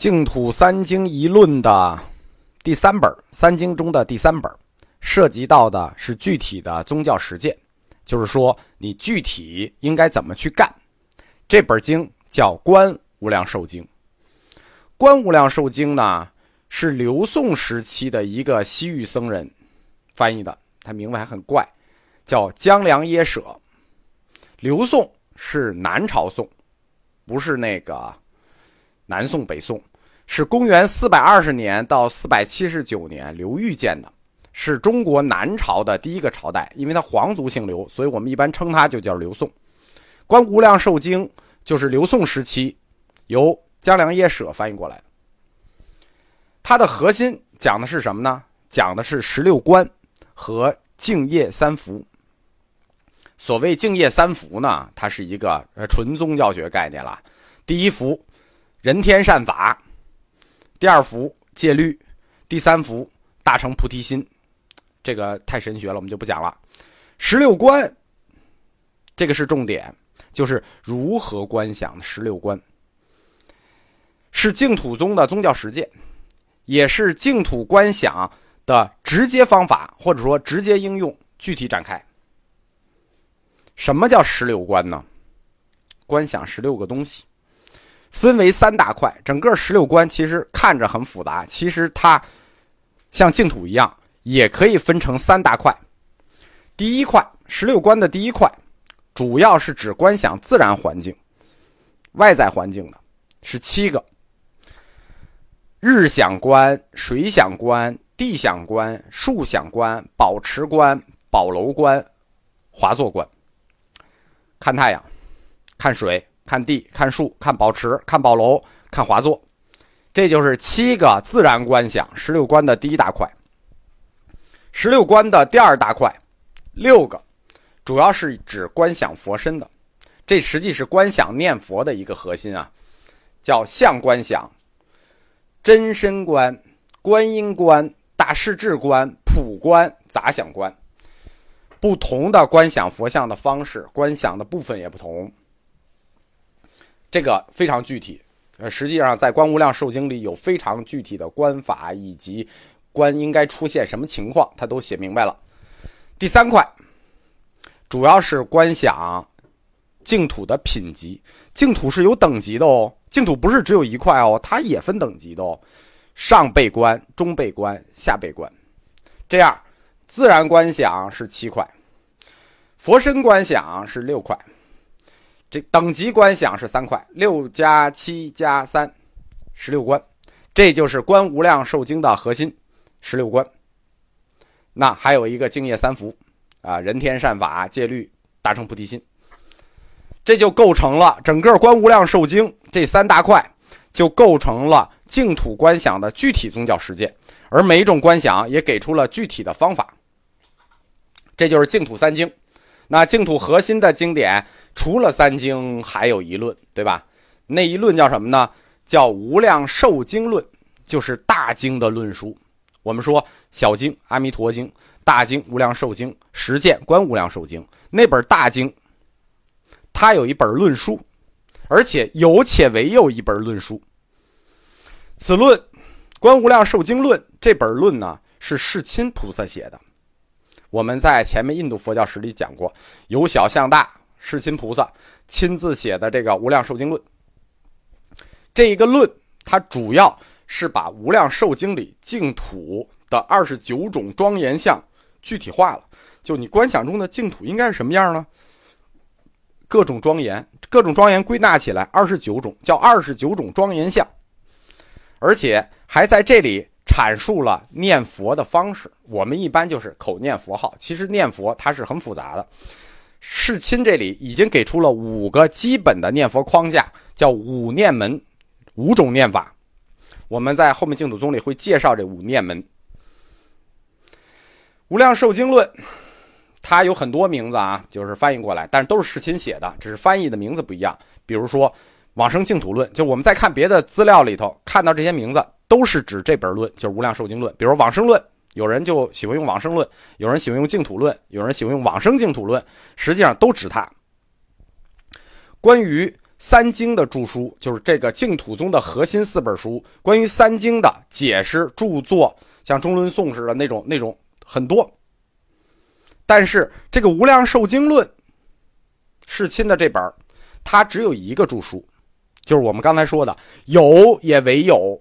净土三经一论的第三本，三经中的第三本，涉及到的是具体的宗教实践，就是说你具体应该怎么去干。这本经叫《观无量寿经》，《观无量寿经》呢是刘宋时期的一个西域僧人翻译的，他名字还很怪，叫江良耶舍。刘宋是南朝宋，不是那个南宋北宋，是公元四百二十年到四百七十九年刘裕建的，是中国南朝的第一个朝代，因为他皇族姓刘，所以我们一般称他就叫刘宋。《观无量寿经》就是刘宋时期由江良耶舍翻译过来的。它的核心讲的是什么呢？讲的是十六观和净业三福。所谓净业三福呢，它是一个呃纯宗教学概念了。第一福，人天善法；第二福，戒律；第三福，大乘菩提心。这个太神学了，我们就不讲了。十六观，这个是重点。就是如何观想十六观，是净土宗的宗教实践，也是净土观想的直接方法，或者说直接应用，具体展开。什么叫十六观呢？观想十六个东西，分为三大块。整个十六观其实看着很复杂，其实它像净土一样，也可以分成三大块。第一块，十六观的第一块。主要是指观想自然环境、外在环境的，是七个：日想观、水想观、地想观、树想观、宝池观、宝楼观、华座观。看太阳、看水、看地、看树、看宝池、看宝楼、看华座，这就是七个自然观想十六观的第一大块。十六观的第二大块，六个。主要是指观想佛身的，这实际是观想念佛的一个核心啊，叫相观想、真身观、观音观、大势至观、普观、杂想观。不同的观想佛像的方式，观想的部分也不同。这个非常具体，呃，实际上在《观无量寿经》里有非常具体的观法以及观应该出现什么情况，他都写明白了。第三块。主要是观想净土的品级，净土是有等级的哦。净土不是只有一块哦，它也分等级的哦。上辈观、中辈观、下辈观，这样自然观想是七块，佛身观想是六块，这等级观想是三块，六加七加三，十六观，这就是《观无量寿经》的核心，十六观。那还有一个净业三福。啊，人天善法戒律达成菩提心，这就构成了整个《观无量寿经》这三大块，就构成了净土观想的具体宗教实践。而每一种观想也给出了具体的方法。这就是净土三经。那净土核心的经典，除了三经，还有一论，对吧？那一论叫什么呢？叫《无量寿经论》，就是大经的论书。我们说小经《阿弥陀经》。大经无量寿经实践观无量寿经那本大经，它有一本论书，而且有且唯有一本论书。此论观无量寿经论这本论呢，是世亲菩萨写的。我们在前面印度佛教史里讲过，由小向大，世亲菩萨亲自写的这个无量寿经论。这一个论，它主要是把无量寿经里净土的二十九种庄严相。具体化了，就你观想中的净土应该是什么样呢？各种庄严，各种庄严归纳起来二十九种，叫二十九种庄严相，而且还在这里阐述了念佛的方式。我们一般就是口念佛号，其实念佛它是很复杂的。世亲这里已经给出了五个基本的念佛框架，叫五念门，五种念法。我们在后面净土宗里会介绍这五念门。无量寿经论，它有很多名字啊，就是翻译过来，但是都是世亲写的，只是翻译的名字不一样。比如说往生净土论，就我们在看别的资料里头看到这些名字，都是指这本论，就是无量寿经论。比如往生论，有人就喜欢用往生论，有人喜欢用净土论，有人喜欢用往生净土论，实际上都指它。关于三经的著书，就是这个净土宗的核心四本书，关于三经的解释著作，像中论颂似的那种那种很多。但是这个《无量寿经论》，世亲的这本，它只有一个著书，就是我们刚才说的有也唯有。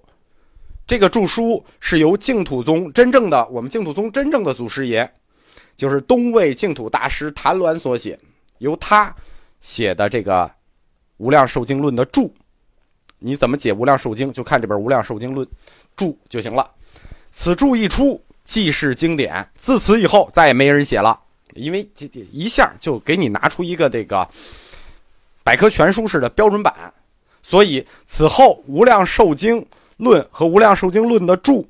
这个著书是由净土宗真正的我们净土宗真正的祖师爷，就是东魏净土大师谭鸾所写，由他写的这个《无量寿经论》的注。你怎么解《无量寿经》，就看这本《无量寿经论》注就行了。此注一出。记事经典，自此以后再也没人写了，因为这这一下就给你拿出一个这个百科全书式的标准版，所以此后《无量寿经论》和《无量寿经论》的注，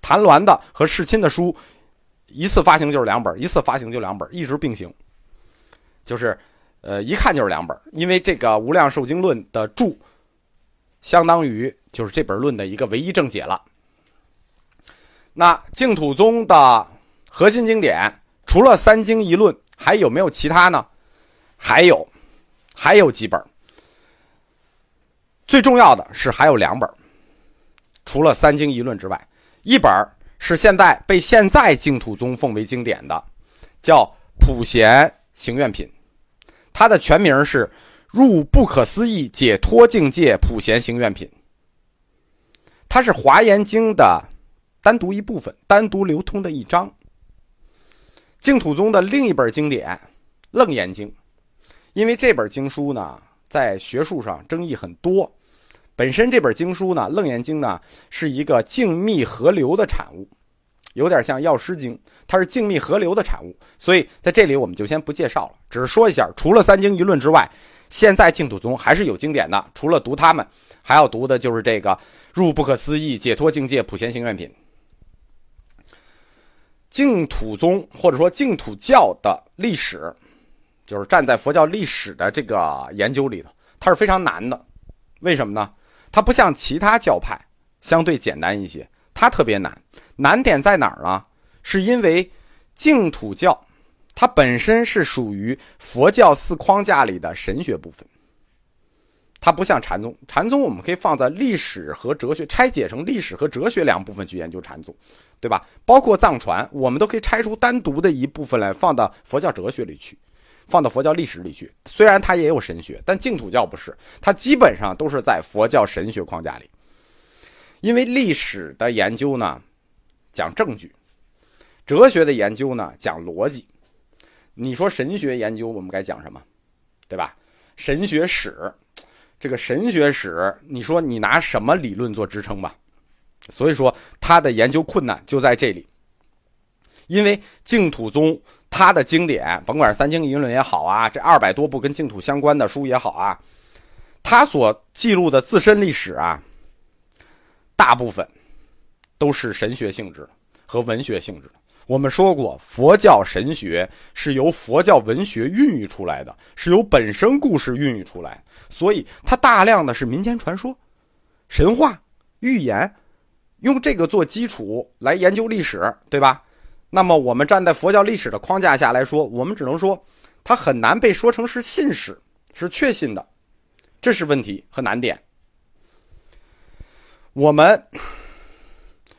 谭鸾的和世亲的书，一次发行就是两本，一次发行就两本，一直并行，就是呃一看就是两本，因为这个《无量寿经论》的注，相当于就是这本论的一个唯一正解了。那净土宗的核心经典，除了三经一论，还有没有其他呢？还有，还有几本。最重要的是还有两本，除了三经一论之外，一本是现在被现在净土宗奉为经典的，叫《普贤行愿品》，它的全名是《入不可思议解脱境界普贤行愿品》，它是华严经的。单独一部分，单独流通的一章。净土宗的另一本经典《楞严经》，因为这本经书呢，在学术上争议很多。本身这本经书呢，《楞严经》呢，是一个静密合流的产物，有点像《药师经》，它是静密合流的产物。所以在这里我们就先不介绍了，只是说一下，除了三经一论之外，现在净土宗还是有经典的。除了读他们，还要读的就是这个《入不可思议解脱境界普贤行愿品》。净土宗或者说净土教的历史，就是站在佛教历史的这个研究里头，它是非常难的。为什么呢？它不像其他教派相对简单一些，它特别难。难点在哪儿呢？是因为净土教它本身是属于佛教四框架里的神学部分。它不像禅宗，禅宗我们可以放在历史和哲学拆解成历史和哲学两部分去研究禅宗，对吧？包括藏传，我们都可以拆出单独的一部分来放到佛教哲学里去，放到佛教历史里去。虽然它也有神学，但净土教不是，它基本上都是在佛教神学框架里。因为历史的研究呢，讲证据；哲学的研究呢，讲逻辑。你说神学研究，我们该讲什么？对吧？神学史。这个神学史，你说你拿什么理论做支撑吧？所以说，它的研究困难就在这里。因为净土宗它的经典，甭管是三经一论也好啊，这二百多部跟净土相关的书也好啊，它所记录的自身历史啊，大部分都是神学性质和文学性质。我们说过，佛教神学是由佛教文学孕育出来的，是由本身故事孕育出来。所以，它大量的是民间传说、神话、寓言，用这个做基础来研究历史，对吧？那么，我们站在佛教历史的框架下来说，我们只能说，它很难被说成是信史，是确信的，这是问题和难点。我们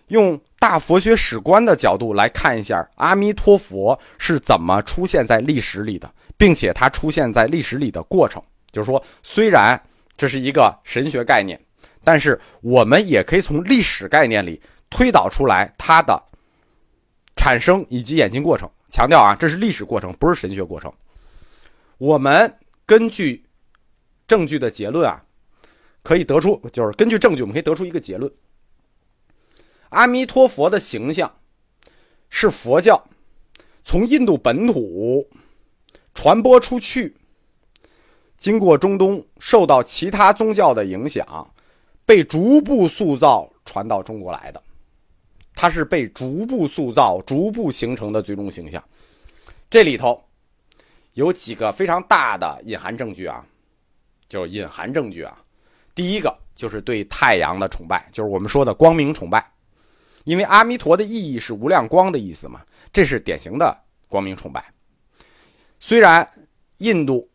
用大佛学史观的角度来看一下，阿弥陀佛是怎么出现在历史里的，并且它出现在历史里的过程。就是说，虽然这是一个神学概念，但是我们也可以从历史概念里推导出来它的产生以及演进过程。强调啊，这是历史过程，不是神学过程。我们根据证据的结论啊，可以得出，就是根据证据，我们可以得出一个结论：阿弥陀佛的形象是佛教从印度本土传播出去。经过中东，受到其他宗教的影响，被逐步塑造传到中国来的，它是被逐步塑造、逐步形成的最终形象。这里头有几个非常大的隐含证据啊，就是隐含证据啊。第一个就是对太阳的崇拜，就是我们说的光明崇拜，因为阿弥陀的意义是无量光的意思嘛，这是典型的光明崇拜。虽然印度。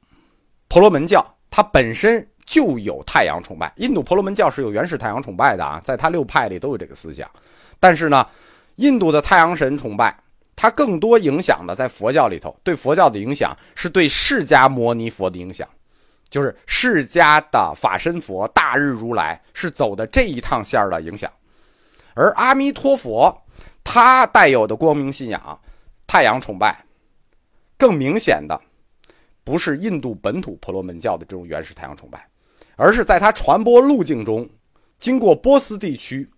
婆罗门教它本身就有太阳崇拜。印度婆罗门教是有原始太阳崇拜的啊，在它六派里都有这个思想。但是呢，印度的太阳神崇拜，它更多影响的在佛教里头，对佛教的影响是对释迦牟尼佛的影响，就是释迦的法身佛大日如来是走的这一趟线儿的影响。而阿弥陀佛，他带有的光明信仰、太阳崇拜，更明显的不是印度本土婆罗门教的这种原始太阳崇拜，而是在他传播路径中，经过波斯地区。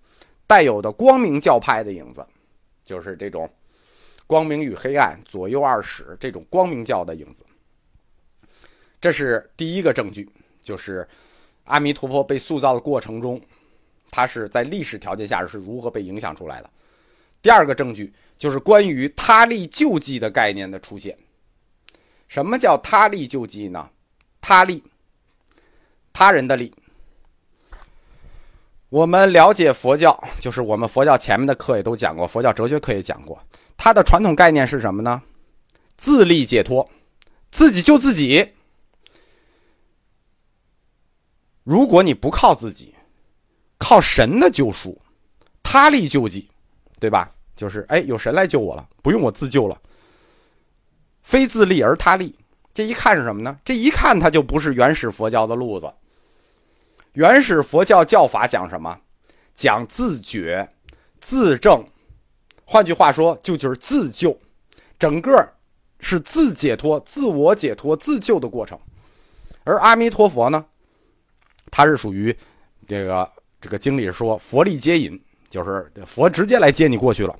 带有的光明教派的影子，就是这种光明与黑暗左右二使这种光明教的影子。这是第一个证据，就是阿弥陀佛被塑造的过程中，他是在历史条件下是如何被影响出来的。第二个证据就是关于他力救济的概念的出现。什么叫他力救济呢？他力，他人的力。我们了解佛教，就是我们佛教前面的课也都讲过，佛教哲学课也讲过。它的传统概念是什么呢？自力解脱，自己救自己。如果你不靠自己，靠神的救赎，他力救济，对吧？就是哎，有神来救我了，不用我自救了。非自力而他力，这一看是什么呢？这一看它就不是原始佛教的路子。原始佛教教法讲什么？讲自觉、自证，换句话说，就就是自救，整个是自解脱、自我解脱、自救的过程。而阿弥陀佛呢，他是属于这个这个经里说佛力接引，就是佛直接来接你过去了。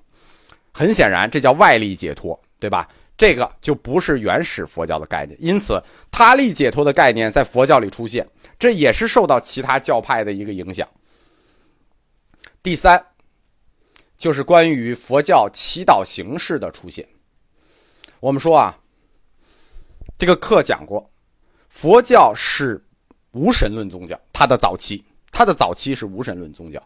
很显然，这叫外力解脱，对吧？这个就不是原始佛教的概念，因此他力解脱的概念在佛教里出现，这也是受到其他教派的一个影响。第三，就是关于佛教祈祷形式的出现。我们说啊，这个课讲过，佛教是无神论宗教，它的早期，它的早期是无神论宗教。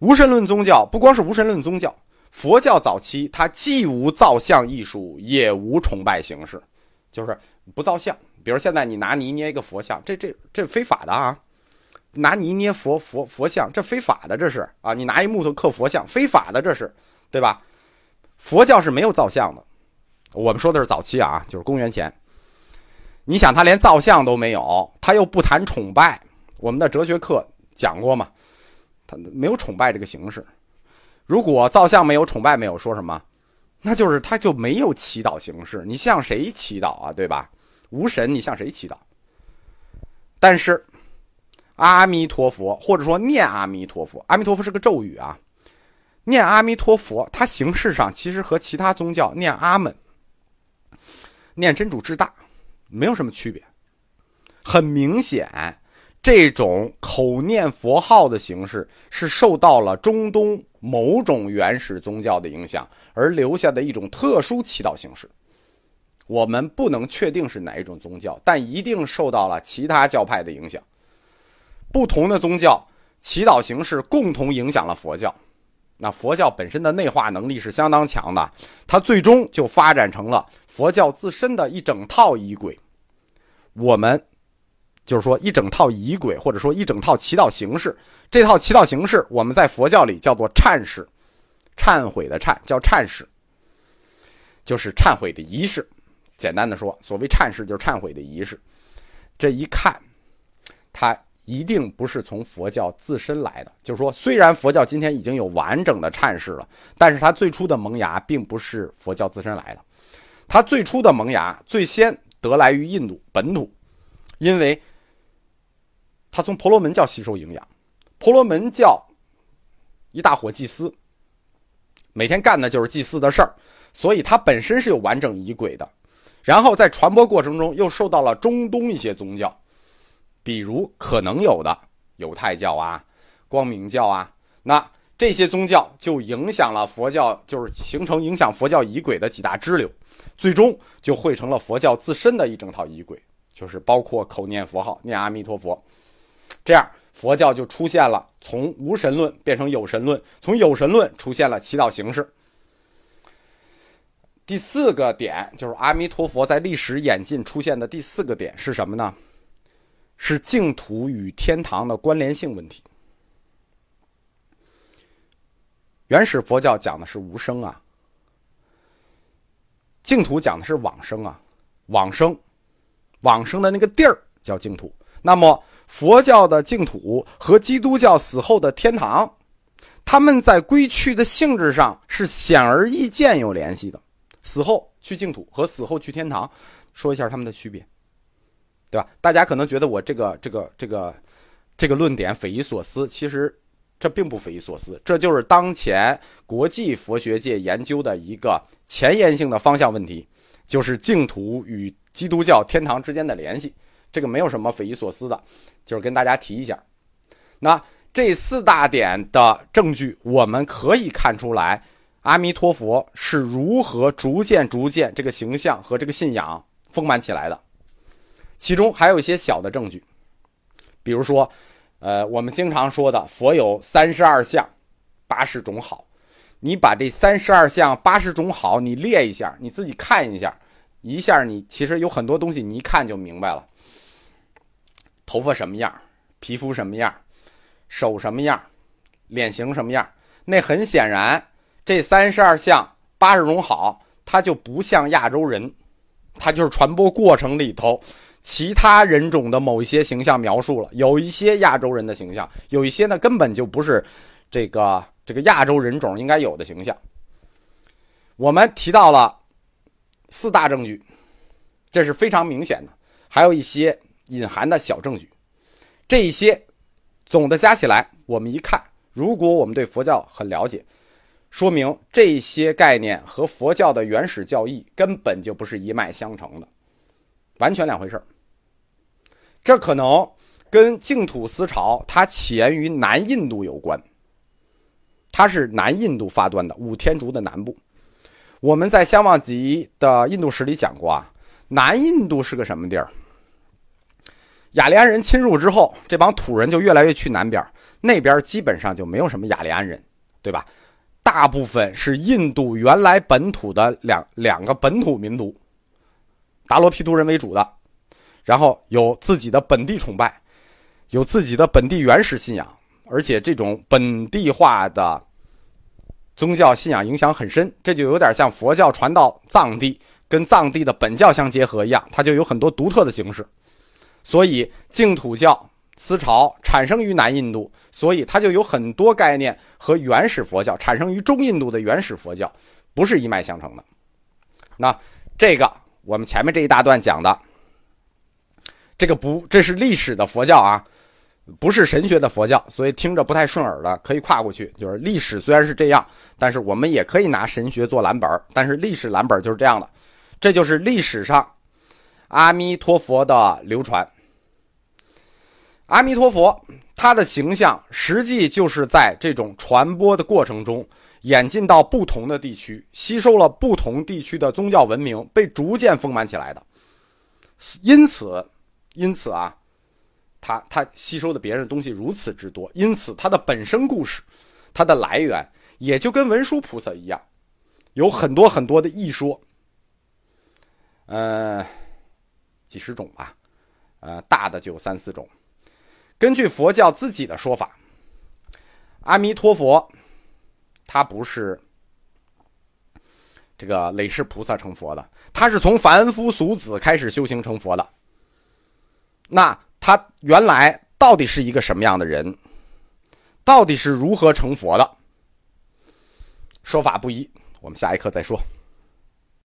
无神论宗教不光是无神论宗教。佛教早期，它既无造像艺术，也无崇拜形式，就是不造像。比如现在你拿泥捏一个佛像，这这这非法的啊！拿泥捏佛佛佛像，这非法的，这是啊！你拿一木头刻佛像，非法的，这是对吧？佛教是没有造像的。我们说的是早期啊，就是公元前。你想，他连造像都没有，他又不谈崇拜。我们的哲学课讲过嘛？他没有崇拜这个形式。如果造像没有崇拜没有说什么，那就是他就没有祈祷形式。你向谁祈祷啊？对吧？无神，你向谁祈祷？但是阿弥陀佛，或者说念阿弥陀佛，阿弥陀佛是个咒语啊。念阿弥陀佛，它形式上其实和其他宗教念阿门、念真主至大没有什么区别。很明显，这种口念佛号的形式是受到了中东。某种原始宗教的影响而留下的一种特殊祈祷形式，我们不能确定是哪一种宗教，但一定受到了其他教派的影响。不同的宗教祈祷形式共同影响了佛教。那佛教本身的内化能力是相当强的，它最终就发展成了佛教自身的一整套仪轨。我们。就是说，一整套仪轨，或者说一整套祈祷形式，这套祈祷形式，我们在佛教里叫做忏式，忏悔的忏叫忏式，就是忏悔的仪式。简单的说，所谓忏式就是忏悔的仪式。这一看，它一定不是从佛教自身来的。就是说，虽然佛教今天已经有完整的忏式了，但是它最初的萌芽并不是佛教自身来的，它最初的萌芽最先得来于印度本土，因为。他从婆罗门教吸收营养，婆罗门教一大伙祭司，每天干的就是祭祀的事儿，所以它本身是有完整仪轨的。然后在传播过程中，又受到了中东一些宗教，比如可能有的犹太教啊、光明教啊，那这些宗教就影响了佛教，就是形成影响佛教仪轨的几大支流，最终就汇成了佛教自身的一整套仪轨，就是包括口念佛号、念阿弥陀佛。这样，佛教就出现了从无神论变成有神论，从有神论出现了祈祷形式。第四个点就是阿弥陀佛在历史演进出现的第四个点是什么呢？是净土与天堂的关联性问题。原始佛教讲的是无生啊，净土讲的是往生啊，往生，往生的那个地儿叫净土。那么佛教的净土和基督教死后的天堂，他们在归去的性质上是显而易见有联系的。死后去净土和死后去天堂，说一下他们的区别，对吧？大家可能觉得我这个这个这个这个论点匪夷所思，其实这并不匪夷所思，这就是当前国际佛学界研究的一个前沿性的方向问题，就是净土与基督教天堂之间的联系。这个没有什么匪夷所思的，就是跟大家提一下。那这四大点的证据，我们可以看出来。阿弥陀佛是如何逐渐、逐渐这个形象和这个信仰丰满起来的？其中还有一些小的证据，比如说，呃，我们经常说的佛有三十二相、八十种好。你把这三十二相、八十种好你列一下，你自己看一下，一下你其实有很多东西你一看就明白了。头发什么样？皮肤什么样？手什么样？脸型什么样？那很显然。这三十二项八十种好，它就不像亚洲人，它就是传播过程里头其他人种的某一些形象描述了。有一些亚洲人的形象，有一些呢根本就不是这个这个亚洲人种应该有的形象。我们提到了四大证据，这是非常明显的，还有一些隐含的小证据。这一些总的加起来，我们一看，如果我们对佛教很了解。说明这些概念和佛教的原始教义根本就不是一脉相承的，完全两回事儿这可能跟净土思潮它起源于南印度有关，它是南印度发端的五天竺的南部。我们在相望集的印度史里讲过啊，南印度是个什么地儿？雅利安人侵入之后，这帮土人就越来越去南边，那边基本上就没有什么雅利安人，对吧？大部分是印度原来本土的两两个本土民族，达罗毗荼人为主的，然后有自己的本地崇拜，有自己的本地原始信仰，而且这种本地化的宗教信仰影响很深，这就有点像佛教传到藏地，跟藏地的本教相结合一样，它就有很多独特的形式，所以净土教。思潮产生于南印度，所以它就有很多概念和原始佛教产生于中印度的原始佛教不是一脉相承的。那这个我们前面这一大段讲的，这个不，这是历史的佛教啊，不是神学的佛教，所以听着不太顺耳的可以跨过去。就是历史虽然是这样，但是我们也可以拿神学做蓝本但是历史蓝本就是这样的，这就是历史上阿弥陀佛的流传。阿弥陀佛，他的形象实际就是在这种传播的过程中演进到不同的地区，吸收了不同地区的宗教文明，被逐渐丰满起来的。因此，因此啊，他他吸收的别人的东西如此之多，因此他的本身故事，他的来源也就跟文殊菩萨一样，有很多很多的异说，呃，几十种吧，呃，大的就有三四种。根据佛教自己的说法，阿弥陀佛，他不是这个累世菩萨成佛的，他是从凡夫俗子开始修行成佛的。那他原来到底是一个什么样的人？到底是如何成佛的？说法不一，我们下一课再说。